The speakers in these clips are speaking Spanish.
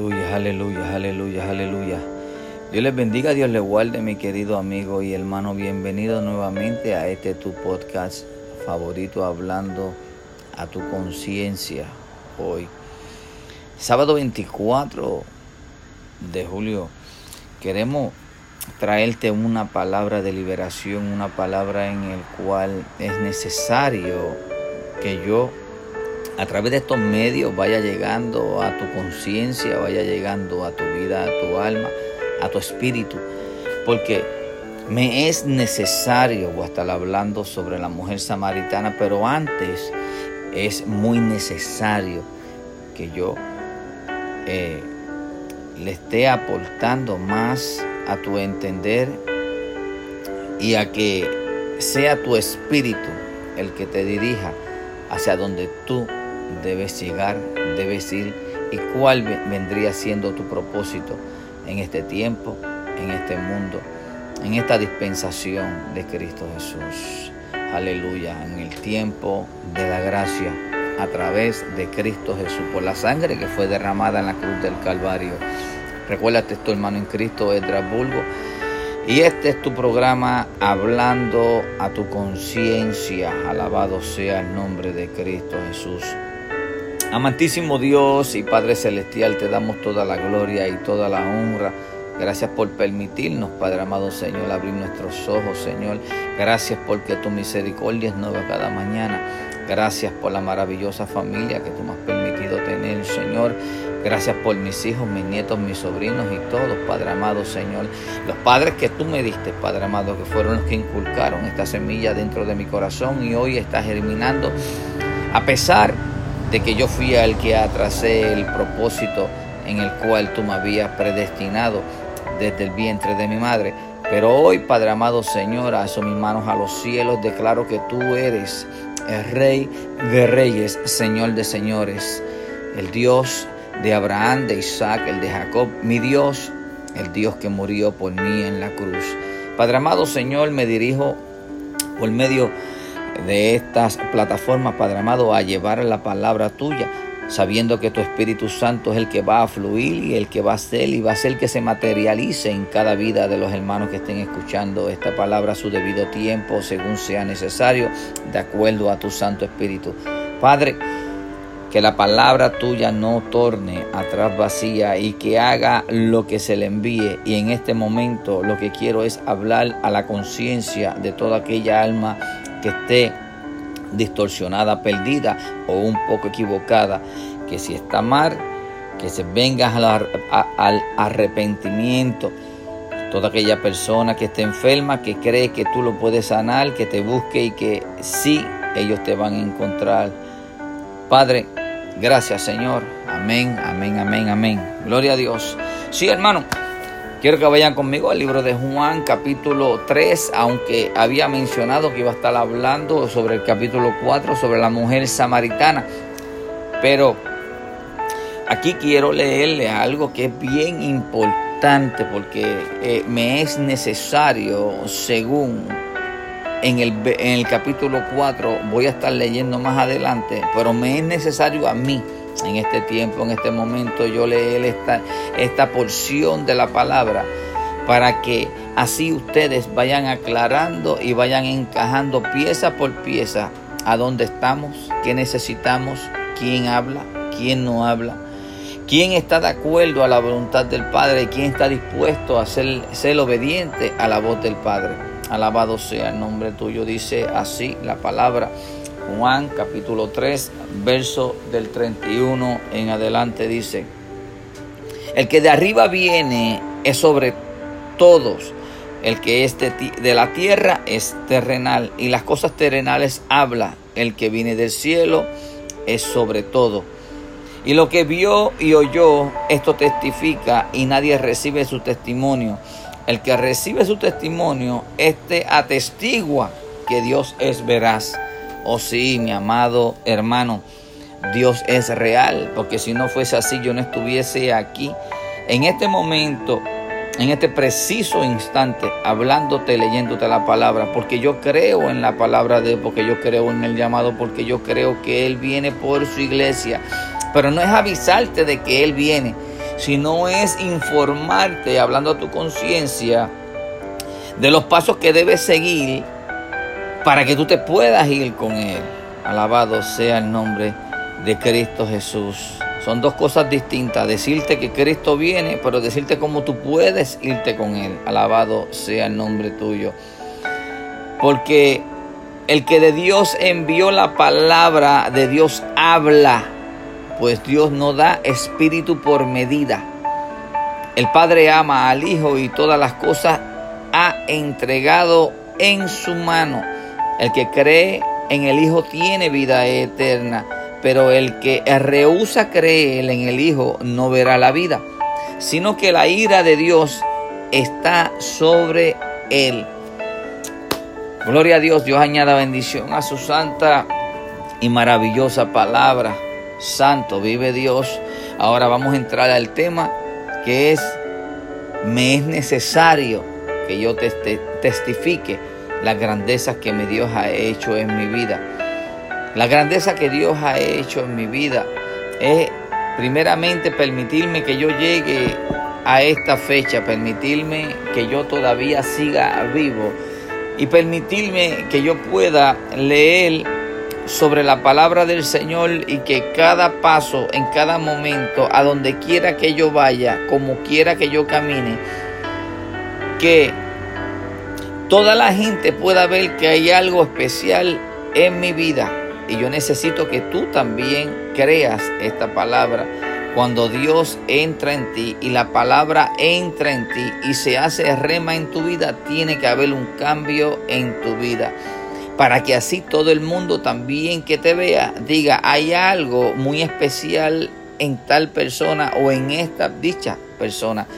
Aleluya, aleluya, aleluya, aleluya. Dios les bendiga, Dios les guarde, mi querido amigo y hermano. Bienvenido nuevamente a este tu podcast favorito, hablando a tu conciencia hoy. Sábado 24 de julio, queremos traerte una palabra de liberación, una palabra en el cual es necesario que yo a través de estos medios vaya llegando a tu conciencia, vaya llegando a tu vida, a tu alma, a tu espíritu. Porque me es necesario, voy a estar hablando sobre la mujer samaritana, pero antes es muy necesario que yo eh, le esté aportando más a tu entender y a que sea tu espíritu el que te dirija hacia donde tú debes llegar, debes ir y cuál vendría siendo tu propósito en este tiempo, en este mundo, en esta dispensación de Cristo Jesús. Aleluya, en el tiempo de la gracia a través de Cristo Jesús, por la sangre que fue derramada en la cruz del Calvario. Recuérdate esto, hermano en Cristo, Bulgo. Y este es tu programa hablando a tu conciencia. Alabado sea el nombre de Cristo Jesús. Amantísimo Dios y Padre Celestial, te damos toda la gloria y toda la honra. Gracias por permitirnos, Padre amado Señor, abrir nuestros ojos, Señor. Gracias porque tu misericordia es nueva cada mañana. Gracias por la maravillosa familia que tú me has permitido tener, Señor. Gracias por mis hijos, mis nietos, mis sobrinos y todos, Padre amado Señor. Los padres que tú me diste, Padre amado, que fueron los que inculcaron esta semilla dentro de mi corazón y hoy está germinando. A pesar de que yo fui el que atrasé el propósito en el cual tú me habías predestinado desde el vientre de mi madre. Pero hoy, Padre amado Señor, alzo mis manos a los cielos, declaro que tú eres el Rey de Reyes, Señor de Señores, el Dios de Abraham, de Isaac, el de Jacob, mi Dios, el Dios que murió por mí en la cruz. Padre amado Señor, me dirijo por medio de estas plataformas, Padre amado, a llevar la palabra tuya, sabiendo que tu Espíritu Santo es el que va a fluir y el que va a ser y va a ser que se materialice en cada vida de los hermanos que estén escuchando esta palabra a su debido tiempo, según sea necesario, de acuerdo a tu Santo Espíritu. Padre, que la palabra tuya no torne atrás vacía y que haga lo que se le envíe. Y en este momento lo que quiero es hablar a la conciencia de toda aquella alma que esté distorsionada, perdida o un poco equivocada, que si está mal, que se venga al, arrepentimiento. Toda aquella persona que esté enferma, que cree que tú lo puedes sanar, que te busque y que sí, ellos te van a encontrar. Padre, gracias Señor. Amén, amén, amén, amén. Gloria a Dios. Sí, hermano. Quiero que vayan conmigo al libro de Juan capítulo 3, aunque había mencionado que iba a estar hablando sobre el capítulo 4, sobre la mujer samaritana. Pero aquí quiero leerle algo que es bien importante porque eh, me es necesario, según en el, en el capítulo 4, voy a estar leyendo más adelante, pero me es necesario a mí en este tiempo, en este momento, yo leer esta, esta porción de la palabra para que así ustedes vayan aclarando y vayan encajando pieza por pieza a dónde estamos, qué necesitamos, quién habla, quién no habla, quién está de acuerdo a la voluntad del Padre, quién está dispuesto a ser, ser obediente a la voz del Padre. Alabado sea el nombre tuyo, dice así la palabra. Juan capítulo 3, verso del 31 en adelante dice, el que de arriba viene es sobre todos, el que es de, la tierra es terrenal y las cosas terrenales habla, el que viene del cielo es sobre todo. Y lo que vio y oyó, esto testifica y nadie recibe su testimonio. El que recibe su testimonio, este atestigua que Dios es veraz. Oh sí, mi amado hermano, Dios es real, porque si no fuese así yo no estuviese aquí en este momento, en este preciso instante, hablándote, leyéndote la palabra, porque yo creo en la palabra de Él, porque yo creo en el llamado, porque yo creo que Él viene por su iglesia. Pero no es avisarte de que Él viene, sino es informarte, hablando a tu conciencia, de los pasos que debes seguir para que tú te puedas ir con Él. Alabado sea el nombre de Cristo Jesús. Son dos cosas distintas, decirte que Cristo viene, pero decirte cómo tú puedes irte con Él. Alabado sea el nombre tuyo. Porque el que de Dios envió la palabra, de Dios habla, pues Dios no da espíritu por medida. El Padre ama al Hijo y todas las cosas ha entregado en su mano. El que cree en el Hijo tiene vida eterna, pero el que rehúsa creer en el Hijo no verá la vida, sino que la ira de Dios está sobre él. Gloria a Dios, Dios añada bendición a su santa y maravillosa palabra. Santo, vive Dios. Ahora vamos a entrar al tema que es, me es necesario que yo te testifique las grandezas que Dios ha hecho en mi vida. La grandeza que Dios ha hecho en mi vida es primeramente permitirme que yo llegue a esta fecha, permitirme que yo todavía siga vivo y permitirme que yo pueda leer sobre la palabra del Señor y que cada paso, en cada momento, a donde quiera que yo vaya, como quiera que yo camine, que toda la gente pueda ver que hay algo especial en mi vida. Y yo necesito que tú también creas esta palabra. Cuando Dios entra en ti y la palabra entra en ti y se hace rema en tu vida, tiene que haber un cambio en tu vida. Para que así todo el mundo también que te vea diga, hay algo muy especial en tal persona o en esta dicha persona.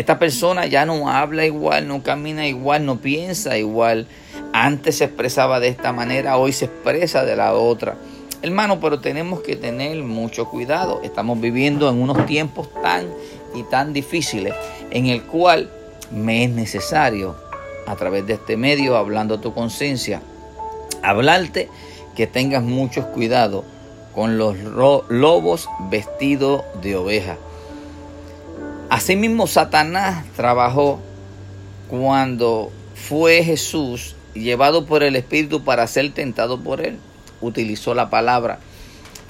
Esta persona ya no habla igual, no camina igual, no piensa igual. Antes se expresaba de esta manera, hoy se expresa de la otra. Hermano, pero tenemos que tener mucho cuidado. Estamos viviendo en unos tiempos tan y tan difíciles en el cual me es necesario, a través de este medio, hablando a tu conciencia, hablarte que tengas mucho cuidado con los lobos vestidos de oveja. Asimismo, Satanás trabajó cuando fue Jesús llevado por el Espíritu para ser tentado por él. Utilizó la palabra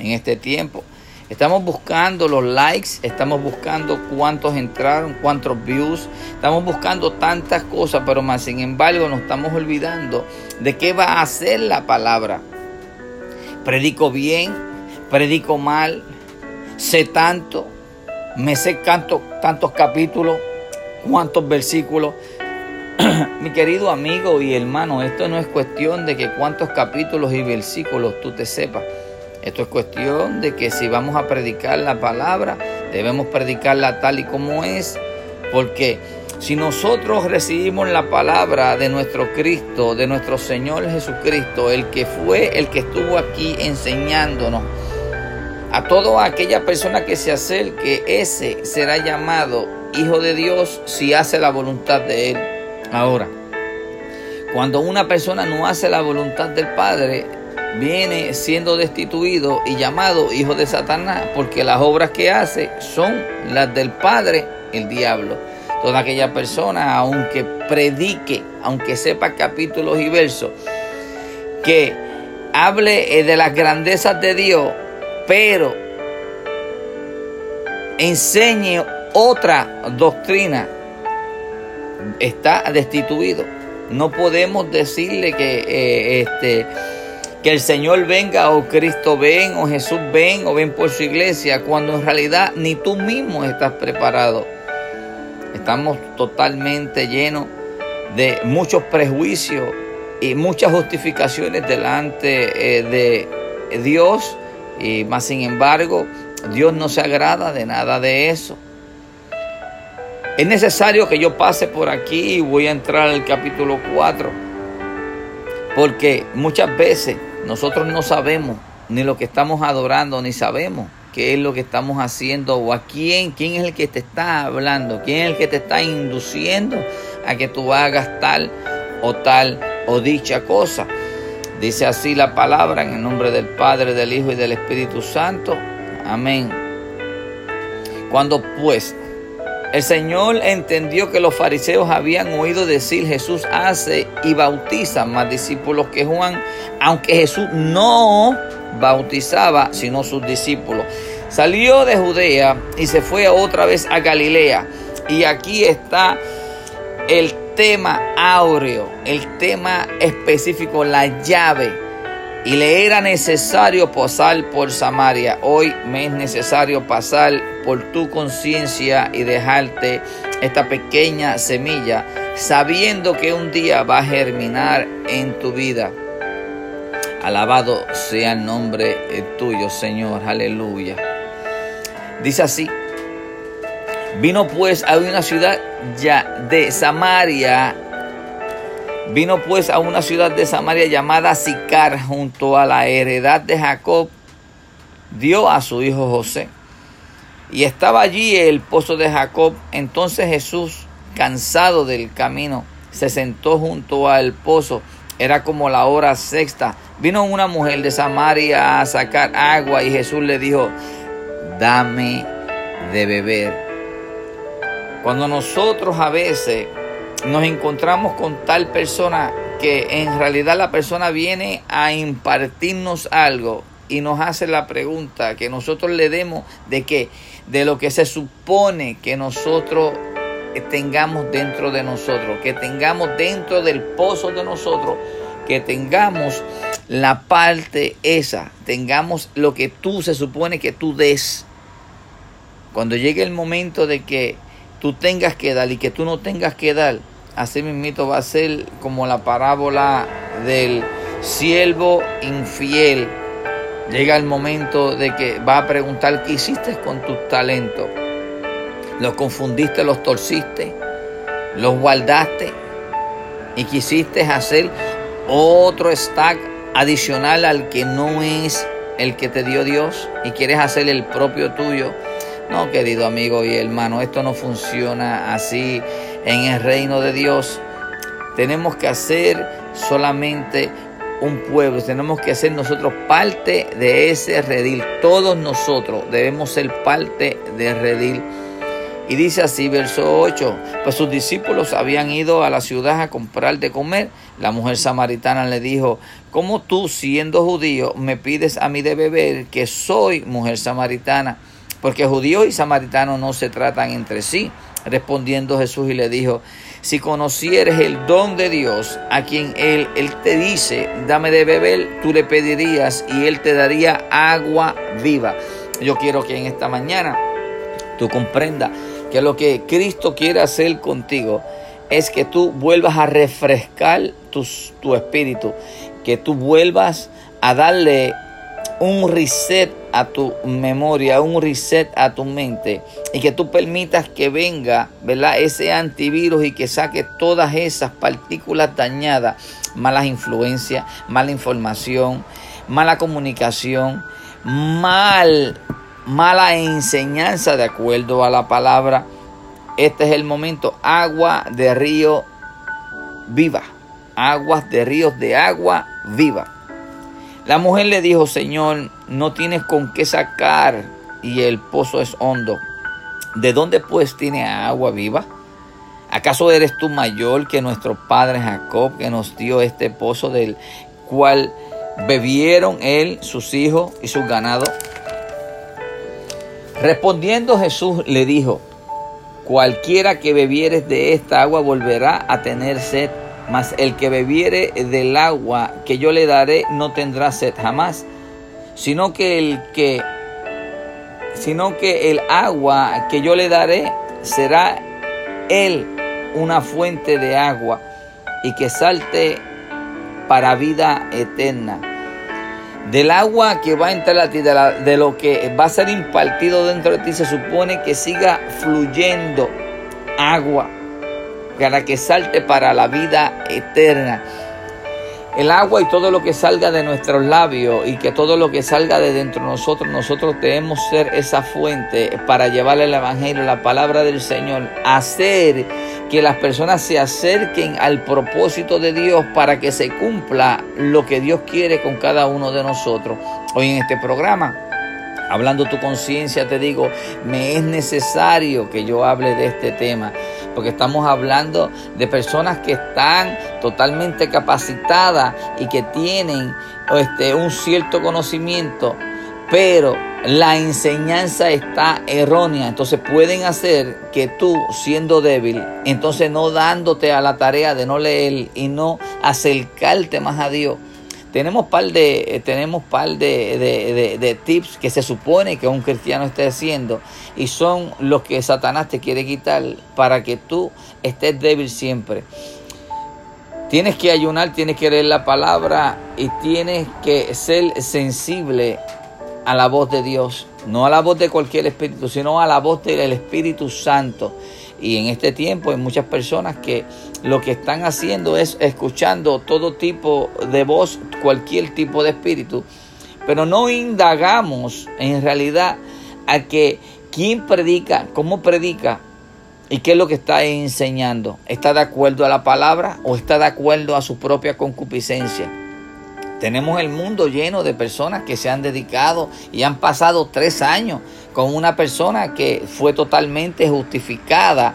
en este tiempo. Estamos buscando los likes, estamos buscando cuántos entraron, cuántos views, estamos buscando tantas cosas, pero más sin embargo nos estamos olvidando de qué va a hacer la palabra. Predico bien, predico mal, sé tanto, me sé tanto, tantos capítulos, cuántos versículos. Mi querido amigo y hermano, esto no es cuestión de que cuántos capítulos y versículos tú te sepas. Esto es cuestión de que si vamos a predicar la palabra, debemos predicarla tal y como es. Porque si nosotros recibimos la palabra de nuestro Cristo, de nuestro Señor Jesucristo, el que fue, el que estuvo aquí enseñándonos, a toda aquella persona que se acerque, ese será llamado Hijo de Dios si hace la voluntad de Él. Ahora, cuando una persona no hace la voluntad del Padre, viene siendo destituido y llamado hijo de Satanás, porque las obras que hace son las del Padre, el diablo. Toda aquella persona, aunque predique, aunque sepa capítulos y versos, que hable eh, de las grandezas de Dios, pero enseñe otra doctrina, está destituido. No podemos decirle que, eh, este, que el Señor venga o Cristo ven o Jesús ven o ven por su iglesia, cuando en realidad ni tú mismo estás preparado. Estamos totalmente llenos de muchos prejuicios y muchas justificaciones delante eh, de Dios y más sin embargo, Dios no se agrada de nada de eso. Es necesario que yo pase por aquí y voy a entrar al capítulo 4. Porque muchas veces nosotros no sabemos ni lo que estamos adorando, ni sabemos qué es lo que estamos haciendo o a quién, quién es el que te está hablando, quién es el que te está induciendo a que tú hagas tal o tal o dicha cosa. Dice así la palabra en el nombre del Padre, del Hijo y del Espíritu Santo. Amén. Cuando pues el Señor entendió que los fariseos habían oído decir Jesús hace y bautiza más discípulos que Juan, aunque Jesús no bautizaba sino sus discípulos. Salió de Judea y se fue otra vez a Galilea. Y aquí está el tema áureo, el tema específico, la llave y le era necesario pasar por Samaria. Hoy me es necesario pasar por tu conciencia y dejarte esta pequeña semilla, sabiendo que un día va a germinar en tu vida. Alabado sea el nombre tuyo, Señor. Aleluya. Dice así. Vino pues a una ciudad ya de Samaria Vino pues a una ciudad de Samaria llamada Sicar, junto a la heredad de Jacob, dio a su hijo José. Y estaba allí el pozo de Jacob. Entonces Jesús, cansado del camino, se sentó junto al pozo. Era como la hora sexta. Vino una mujer de Samaria a sacar agua y Jesús le dijo, dame de beber. Cuando nosotros a veces nos encontramos con tal persona que en realidad la persona viene a impartirnos algo y nos hace la pregunta que nosotros le demos de que de lo que se supone que nosotros tengamos dentro de nosotros, que tengamos dentro del pozo de nosotros, que tengamos la parte esa, tengamos lo que tú se supone que tú des. Cuando llegue el momento de que tú tengas que dar y que tú no tengas que dar, así mismito va a ser como la parábola del siervo infiel. Llega el momento de que va a preguntar qué hiciste con tus talentos. Los confundiste, los torciste, los guardaste y quisiste hacer otro stack adicional al que no es el que te dio Dios y quieres hacer el propio tuyo. No, querido amigo y hermano, esto no funciona así en el reino de Dios. Tenemos que hacer solamente un pueblo, tenemos que ser nosotros parte de ese redil. Todos nosotros debemos ser parte del redil. Y dice así, verso 8, pues sus discípulos habían ido a la ciudad a comprar de comer. La mujer samaritana le dijo, ¿cómo tú siendo judío me pides a mí de beber que soy mujer samaritana? Porque judíos y samaritanos no se tratan entre sí. Respondiendo Jesús y le dijo, si conocieres el don de Dios, a quien él, él te dice, dame de beber, tú le pedirías y él te daría agua viva. Yo quiero que en esta mañana tú comprendas que lo que Cristo quiere hacer contigo es que tú vuelvas a refrescar tu, tu espíritu, que tú vuelvas a darle un reset a tu memoria, un reset a tu mente y que tú permitas que venga, ¿verdad? Ese antivirus y que saque todas esas partículas dañadas, malas influencias, mala información, mala comunicación, mal, mala enseñanza de acuerdo a la palabra. Este es el momento, agua de río viva, aguas de ríos de agua viva. La mujer le dijo, Señor, no tienes con qué sacar y el pozo es hondo. ¿De dónde pues tiene agua viva? ¿Acaso eres tú mayor que nuestro padre Jacob que nos dio este pozo del cual bebieron él, sus hijos y sus ganados? Respondiendo Jesús le dijo, cualquiera que bebieres de esta agua volverá a tener sed mas el que bebiere del agua que yo le daré no tendrá sed jamás, sino que el que sino que el agua que yo le daré será él una fuente de agua y que salte para vida eterna. Del agua que va a entrar a ti, de, de lo que va a ser impartido dentro de ti, se supone que siga fluyendo agua para que salte para la vida eterna. El agua y todo lo que salga de nuestros labios y que todo lo que salga de dentro de nosotros, nosotros debemos ser esa fuente para llevarle el Evangelio, la palabra del Señor, hacer que las personas se acerquen al propósito de Dios para que se cumpla lo que Dios quiere con cada uno de nosotros. Hoy en este programa hablando tu conciencia, te digo, me es necesario que yo hable de este tema, porque estamos hablando de personas que están totalmente capacitadas y que tienen este, un cierto conocimiento, pero la enseñanza está errónea. Entonces pueden hacer que tú, siendo débil, entonces no dándote a la tarea de no leer y no acercarte más a Dios, tenemos par de, eh, tenemos par de, de, tips que se supone que un cristiano esté haciendo y son los que Satanás te quiere quitar para que tú estés débil siempre. Tienes que ayunar, tienes que leer la palabra y tienes que ser sensible a la voz de Dios, no a la voz de cualquier espíritu, sino a la voz del Espíritu Santo. Y en este tiempo hay muchas personas que lo que están haciendo es escuchando todo tipo de voz, cualquier tipo de espíritu, pero no indagamos en realidad a que quién predica, cómo predica y qué es lo que está enseñando. ¿Está de acuerdo a la palabra o está de acuerdo a su propia concupiscencia? Tenemos el mundo lleno de personas que se han dedicado y han pasado tres años con una persona que fue totalmente justificada,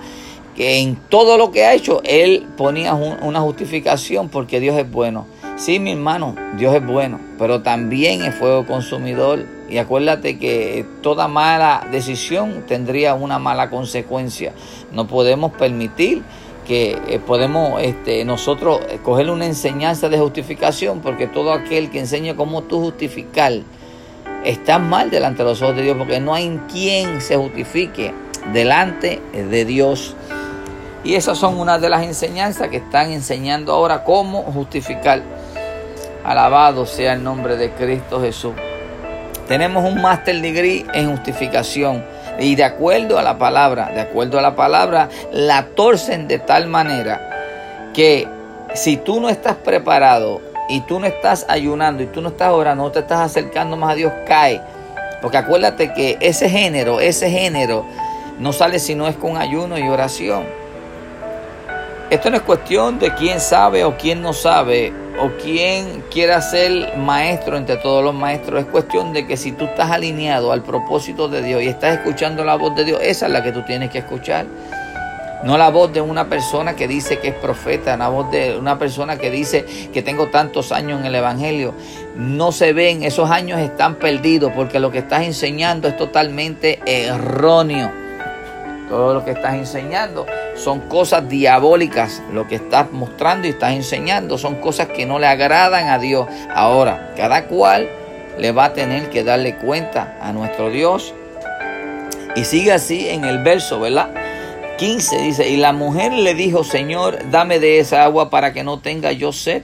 que en todo lo que ha hecho él ponía una justificación porque Dios es bueno. Sí, mi hermano, Dios es bueno, pero también es fuego consumidor. Y acuérdate que toda mala decisión tendría una mala consecuencia. No podemos permitir que eh, podemos este, nosotros coger una enseñanza de justificación, porque todo aquel que enseña cómo tú justificar está mal delante de los ojos de Dios, porque no hay quien se justifique delante de Dios. Y esas son una de las enseñanzas que están enseñando ahora cómo justificar. Alabado sea el nombre de Cristo Jesús. Tenemos un master degree en justificación y de acuerdo a la palabra, de acuerdo a la palabra, la torcen de tal manera que si tú no estás preparado y tú no estás ayunando y tú no estás orando, no te estás acercando más a Dios, cae. Porque acuérdate que ese género, ese género no sale si no es con ayuno y oración. Esto no es cuestión de quién sabe o quién no sabe o quién quiera ser maestro entre todos los maestros. Es cuestión de que si tú estás alineado al propósito de Dios y estás escuchando la voz de Dios, esa es la que tú tienes que escuchar. No la voz de una persona que dice que es profeta, la voz de una persona que dice que tengo tantos años en el Evangelio. No se ven, esos años están perdidos porque lo que estás enseñando es totalmente erróneo. Todo lo que estás enseñando son cosas diabólicas. Lo que estás mostrando y estás enseñando son cosas que no le agradan a Dios. Ahora, cada cual le va a tener que darle cuenta a nuestro Dios. Y sigue así en el verso, ¿verdad? 15 dice, y la mujer le dijo, Señor, dame de esa agua para que no tenga yo sed,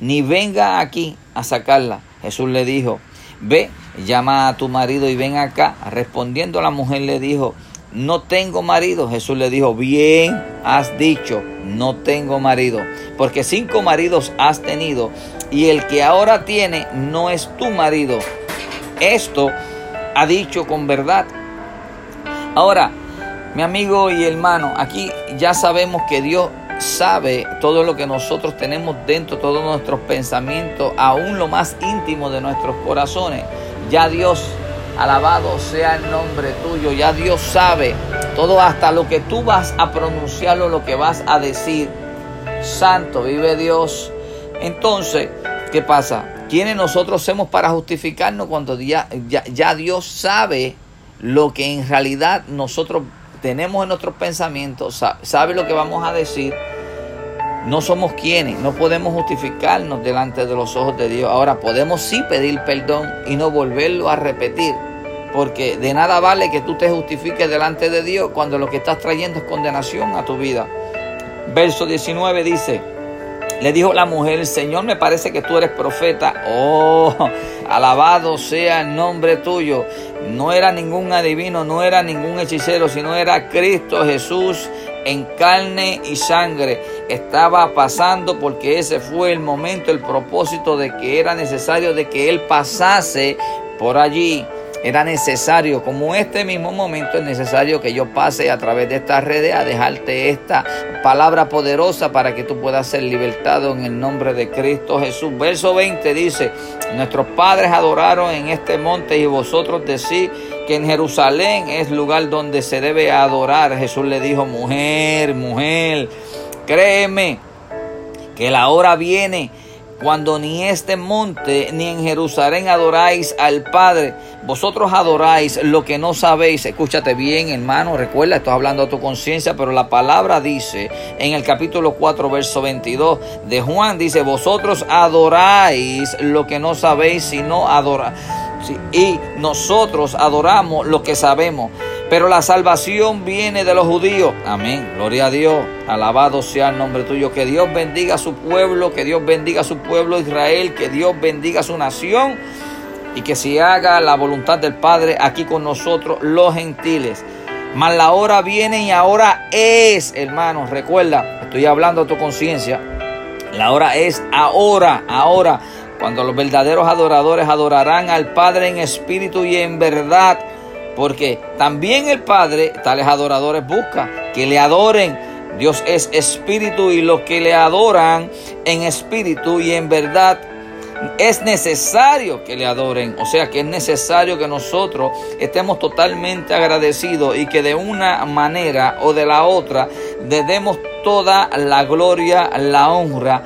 ni venga aquí a sacarla. Jesús le dijo, ve, llama a tu marido y ven acá. Respondiendo la mujer le dijo, no tengo marido. Jesús le dijo, bien has dicho, no tengo marido, porque cinco maridos has tenido y el que ahora tiene no es tu marido. Esto ha dicho con verdad. Ahora, mi amigo y hermano, aquí ya sabemos que Dios sabe todo lo que nosotros tenemos dentro, todos nuestros pensamientos, aún lo más íntimo de nuestros corazones. Ya Dios Alabado sea el nombre tuyo. Ya Dios sabe todo hasta lo que tú vas a pronunciar o lo que vas a decir. Santo, vive Dios. Entonces, ¿qué pasa? ¿Quiénes nosotros somos para justificarnos cuando ya, ya, Dios sabe lo que en realidad nosotros tenemos en nuestros pensamientos, sabe lo que vamos a decir? no somos quienes, no podemos justificarnos delante de los ojos de Dios. Ahora podemos sí pedir perdón y no volverlo a repetir, porque de nada vale que tú te justifiques delante de Dios cuando lo que estás trayendo es condenación a tu vida. Verso 19 dice, le dijo la mujer, Señor me parece que tú eres profeta. Oh, alabado sea el nombre tuyo. No era ningún adivino, no era ningún hechicero, sino era Cristo Jesús en carne y sangre estaba pasando porque ese fue el momento, el propósito de que era necesario de que Él pasase por allí. Era necesario, como este mismo momento es necesario que yo pase a través de esta redes a dejarte esta palabra poderosa para que tú puedas ser libertado en el nombre de Cristo Jesús. Verso 20 dice, nuestros padres adoraron en este monte y vosotros decís que en Jerusalén es lugar donde se debe adorar. Jesús le dijo, mujer, mujer, créeme que la hora viene cuando ni este monte ni en Jerusalén adoráis al Padre, vosotros adoráis lo que no sabéis. Escúchate bien, hermano, recuerda, estoy hablando a tu conciencia, pero la palabra dice en el capítulo 4, verso 22 de Juan, dice, vosotros adoráis lo que no sabéis, sino adoráis. Y nosotros adoramos lo que sabemos pero la salvación viene de los judíos. Amén. Gloria a Dios. Alabado sea el nombre tuyo. Que Dios bendiga a su pueblo, que Dios bendiga a su pueblo Israel, que Dios bendiga a su nación y que se haga la voluntad del Padre aquí con nosotros, los gentiles. Mas la hora viene y ahora es, hermanos. Recuerda, estoy hablando a tu conciencia. La hora es ahora, ahora, cuando los verdaderos adoradores adorarán al Padre en espíritu y en verdad porque también el Padre, tales adoradores, busca que le adoren. Dios es espíritu y los que le adoran en espíritu y en verdad es necesario que le adoren. O sea que es necesario que nosotros estemos totalmente agradecidos y que de una manera o de la otra le demos toda la gloria, la honra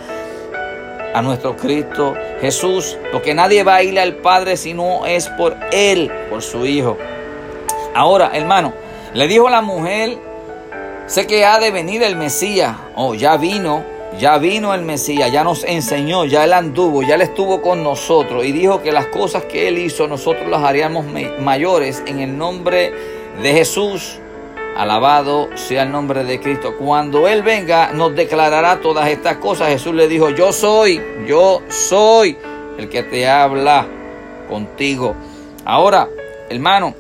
a nuestro Cristo Jesús. Porque nadie va a ir al Padre si no es por Él, por su Hijo. Ahora, hermano, le dijo la mujer, sé que ha de venir el Mesías. Oh, ya vino, ya vino el Mesías, ya nos enseñó, ya él anduvo, ya él estuvo con nosotros y dijo que las cosas que él hizo nosotros las haríamos mayores en el nombre de Jesús. Alabado sea el nombre de Cristo. Cuando Él venga, nos declarará todas estas cosas. Jesús le dijo, yo soy, yo soy el que te habla contigo. Ahora, hermano,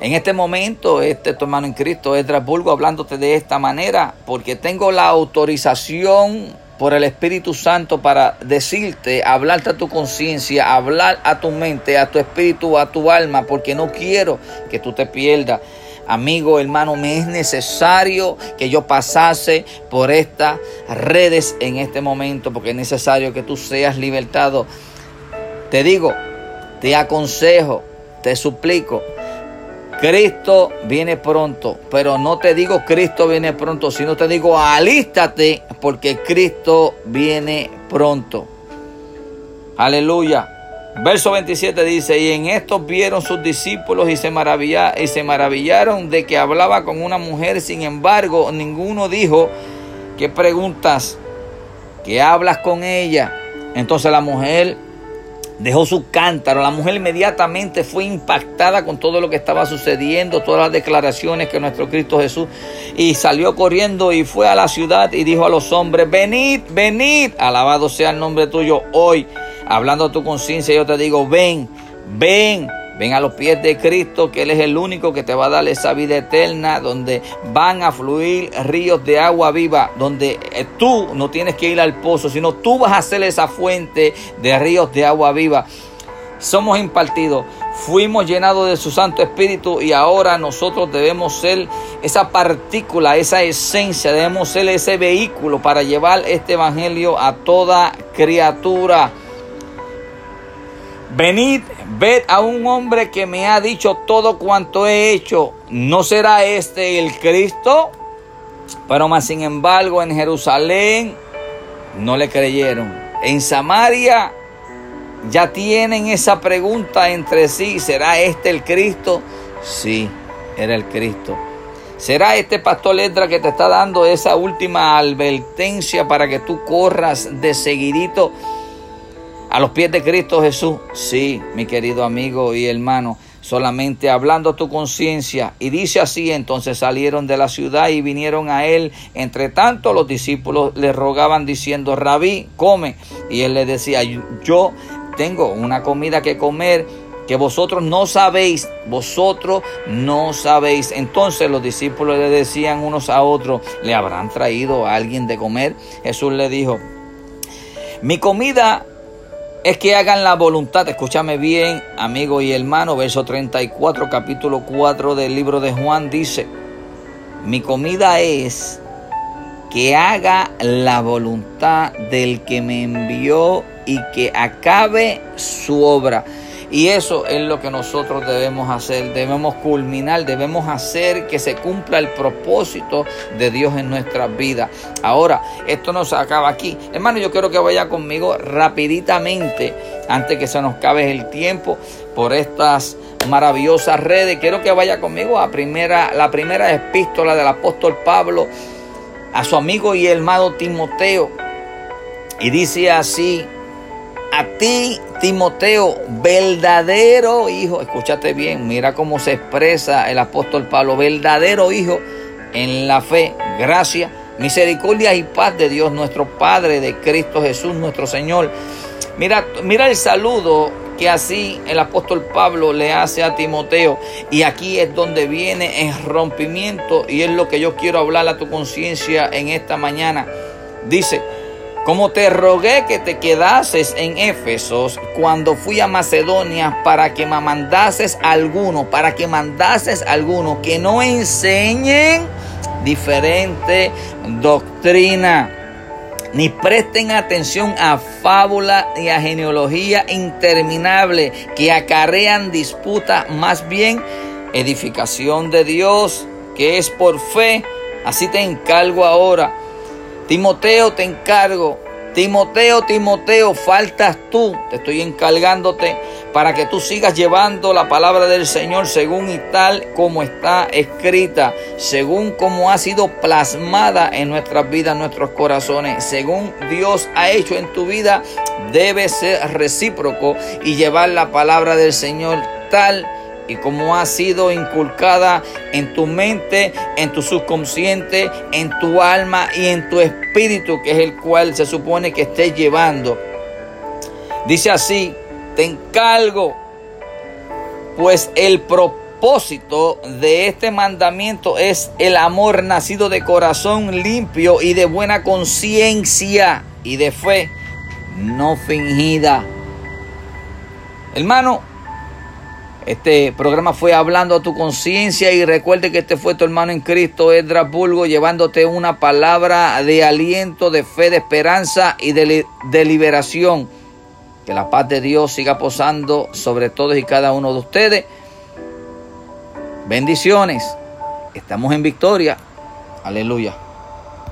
en este momento, este tu hermano en Cristo, Estrasburgo, hablándote de esta manera, porque tengo la autorización por el Espíritu Santo para decirte, hablarte a tu conciencia, hablar a tu mente, a tu espíritu, a tu alma, porque no quiero que tú te pierdas. Amigo, hermano, me es necesario que yo pasase por estas redes en este momento, porque es necesario que tú seas libertado. Te digo, te aconsejo, te suplico Cristo viene pronto, pero no te digo Cristo viene pronto, sino te digo alístate porque Cristo viene pronto. Aleluya. Verso 27 dice, y en esto vieron sus discípulos y se, y se maravillaron de que hablaba con una mujer, sin embargo, ninguno dijo, ¿qué preguntas? ¿Qué hablas con ella? Entonces la mujer dejó su cántaro. La mujer inmediatamente fue impactada con todo lo que estaba sucediendo, todas las declaraciones que nuestro Cristo Jesús y salió corriendo y fue a la ciudad y dijo a los hombres, venid, venid, alabado sea el nombre tuyo hoy. Hablando a tu conciencia, yo te digo, ven, ven, Ven a los pies de Cristo, que Él es el único que te va a dar esa vida eterna, donde van a fluir ríos de agua viva, donde eh, tú no tienes que ir al pozo, sino tú vas a ser esa fuente de ríos de agua viva. Somos impartidos, fuimos llenados de su Santo Espíritu y ahora nosotros debemos ser esa partícula, esa esencia, debemos ser ese vehículo para llevar este Evangelio a toda criatura. Venid, ved a un hombre que me ha dicho todo cuanto he hecho. ¿No será este el Cristo? Pero más sin embargo en Jerusalén no le creyeron. En Samaria ya tienen esa pregunta entre sí. ¿Será este el Cristo? Sí, era el Cristo. ¿Será este pastor letra que te está dando esa última advertencia para que tú corras de seguidito? A los pies de Cristo Jesús. Sí, mi querido amigo y hermano, solamente hablando tu conciencia. Y dice así, entonces salieron de la ciudad y vinieron a él. Entre tanto los discípulos le rogaban diciendo, rabí, come. Y él le decía, yo tengo una comida que comer que vosotros no sabéis, vosotros no sabéis. Entonces los discípulos le decían unos a otros, ¿le habrán traído a alguien de comer? Jesús le dijo, mi comida es que hagan la voluntad, escúchame bien, amigo y hermano, verso 34, capítulo 4 del libro de Juan dice, mi comida es que haga la voluntad del que me envió y que acabe su obra. Y eso es lo que nosotros debemos hacer, debemos culminar, debemos hacer que se cumpla el propósito de Dios en nuestras vidas. Ahora, esto no se acaba aquí. Hermano, yo quiero que vaya conmigo rapiditamente, antes que se nos acabe el tiempo, por estas maravillosas redes. Quiero que vaya conmigo a primera, la primera epístola del apóstol Pablo a su amigo y hermano Timoteo. Y dice así, a ti, Timoteo, verdadero hijo, escúchate bien, mira cómo se expresa el apóstol Pablo, verdadero hijo en la fe, gracia, misericordia y paz de Dios nuestro Padre, de Cristo Jesús nuestro Señor. Mira, mira el saludo que así el apóstol Pablo le hace a Timoteo. Y aquí es donde viene el rompimiento y es lo que yo quiero hablar a tu conciencia en esta mañana. Dice, como te rogué que te quedases en Éfesos cuando fui a Macedonia para que me mandases alguno, para que mandases alguno que no enseñen diferente doctrina, ni presten atención a fábula y a genealogía interminable que acarrean disputa, más bien edificación de Dios, que es por fe. Así te encargo ahora Timoteo, te encargo. Timoteo, Timoteo, faltas tú. Te estoy encargándote para que tú sigas llevando la palabra del Señor según y tal como está escrita, según como ha sido plasmada en nuestras vidas, en nuestros corazones, según Dios ha hecho en tu vida, debe ser recíproco y llevar la palabra del Señor tal y como ha sido inculcada en tu mente, en tu subconsciente, en tu alma y en tu espíritu, que es el cual se supone que estés llevando. Dice así, te encargo, pues el propósito de este mandamiento es el amor nacido de corazón limpio y de buena conciencia y de fe no fingida. Hermano, este programa fue hablando a tu conciencia y recuerde que este fue tu hermano en Cristo, Edras Bulgo, llevándote una palabra de aliento, de fe, de esperanza y de, de liberación. Que la paz de Dios siga posando sobre todos y cada uno de ustedes. Bendiciones. Estamos en victoria. Aleluya.